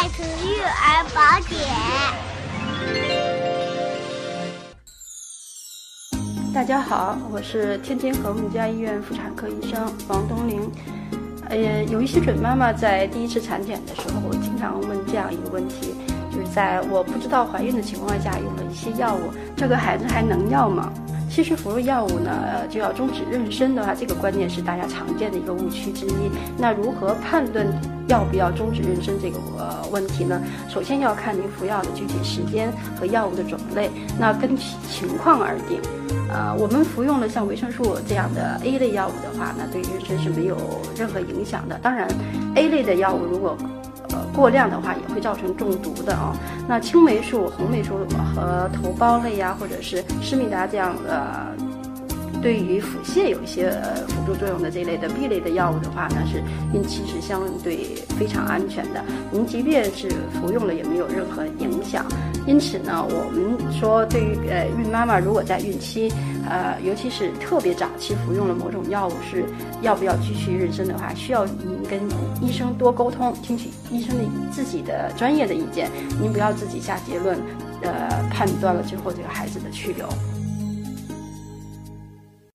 爱子育儿宝典。大家好，我是天津和睦家医院妇产科医生王东玲。呃，有一些准妈妈在第一次产检的时候，经常问这样一个问题，就是在我不知道怀孕的情况下用了一些药物，这个孩子还能要吗？其实服用药物呢，就要终止妊娠的话，这个观念是大家常见的一个误区之一。那如何判断要不要终止妊娠这个呃问题呢？首先要看您服药的具体时间和药物的种类，那根据情况而定。呃，我们服用了像维生素这样的 A 类药物的话那，对妊娠是没有任何影响的。当然，A 类的药物如果过量的话也会造成中毒的啊。那青霉素、红霉素和头孢类呀，或者是施密达这样的，对于腹泻有一些辅助作用的这类的 B 类的药物的话呢，是孕期是相对非常安全的。您即便是服用了，也没有任何影响。因此呢，我们说对于呃孕妈妈，如果在孕期，呃尤其是特别早期服用了某种药物，是要不要继续妊娠的话，需要您跟医生多沟通，听取医生的自己的专业的意见，您不要自己下结论，呃判断了之后这个孩子的去留。